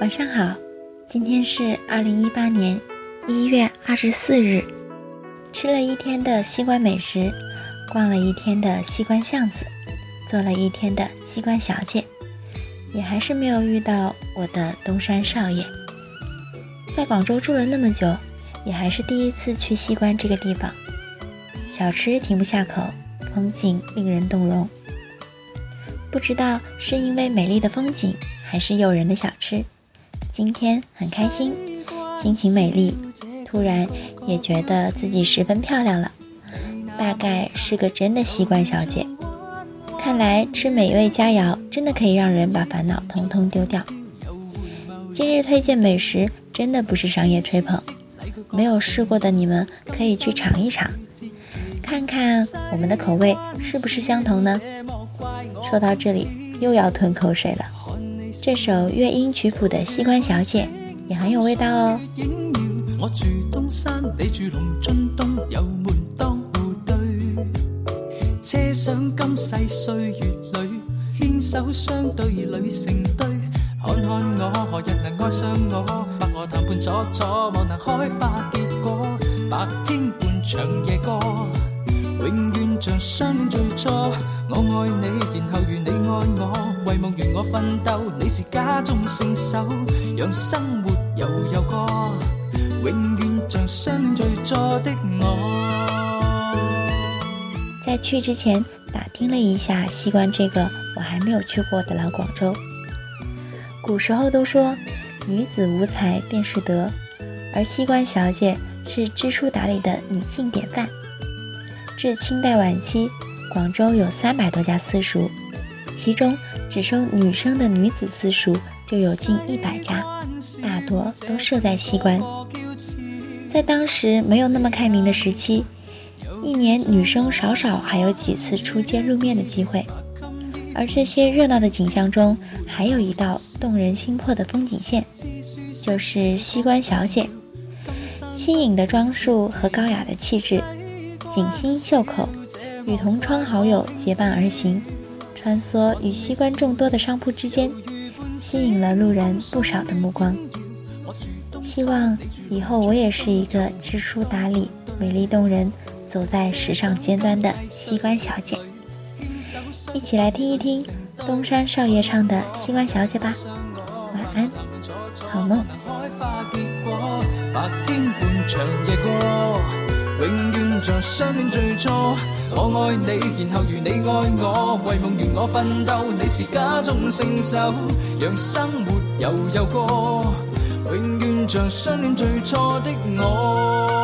晚上好，今天是二零一八年一月二十四日。吃了一天的西关美食，逛了一天的西关巷子，做了一天的西关小姐，也还是没有遇到我的东山少爷。在广州住了那么久，也还是第一次去西关这个地方。小吃停不下口，风景令人动容。不知道是因为美丽的风景，还是诱人的小吃。今天很开心，心情美丽，突然也觉得自己十分漂亮了，大概是个真的西关小姐。看来吃美味佳肴真的可以让人把烦恼通通丢掉。今日推荐美食真的不是商业吹捧，没有试过的你们可以去尝一尝，看看我们的口味是不是相同呢？说到这里又要吞口水了。这首乐音曲谱的《西关小姐》也很有味道哦。我住东山，你住龙津东，有门当户对。车想今世岁月里，牵手相对侣成对。看看我，何日能爱上我？百何谈判楚楚，莫能开花结果。白天伴长夜过，永远像相恋最初。我爱你，然后如你爱我。为梦圆我奋斗，你是家中圣手，让生活悠悠过，永远像相恋最初的我。在去之前打听了一下西关这个我还没有去过的老广州。古时候都说女子无才便是德，而西关小姐是知书达理的女性典范。至清代晚期，广州有三百多家私塾。其中只收女生的女子私塾就有近一百家，大多都设在西关。在当时没有那么开明的时期，一年女生少少还有几次出街露面的机会。而这些热闹的景象中，还有一道动人心魄的风景线，就是西关小姐。新颖的装束和高雅的气质，锦心袖口，与同窗好友结伴而行。穿梭与西关众多的商铺之间，吸引了路人不少的目光。希望以后我也是一个知书达理、美丽动人、走在时尚尖端的西关小姐。一起来听一听东山少爷唱的《西关小姐》吧。晚安，好梦。永远像相恋最初，我爱你，然后如你爱我，为梦愿我奋斗，你是家中圣手，让生活悠悠过，永远像相恋最初的我。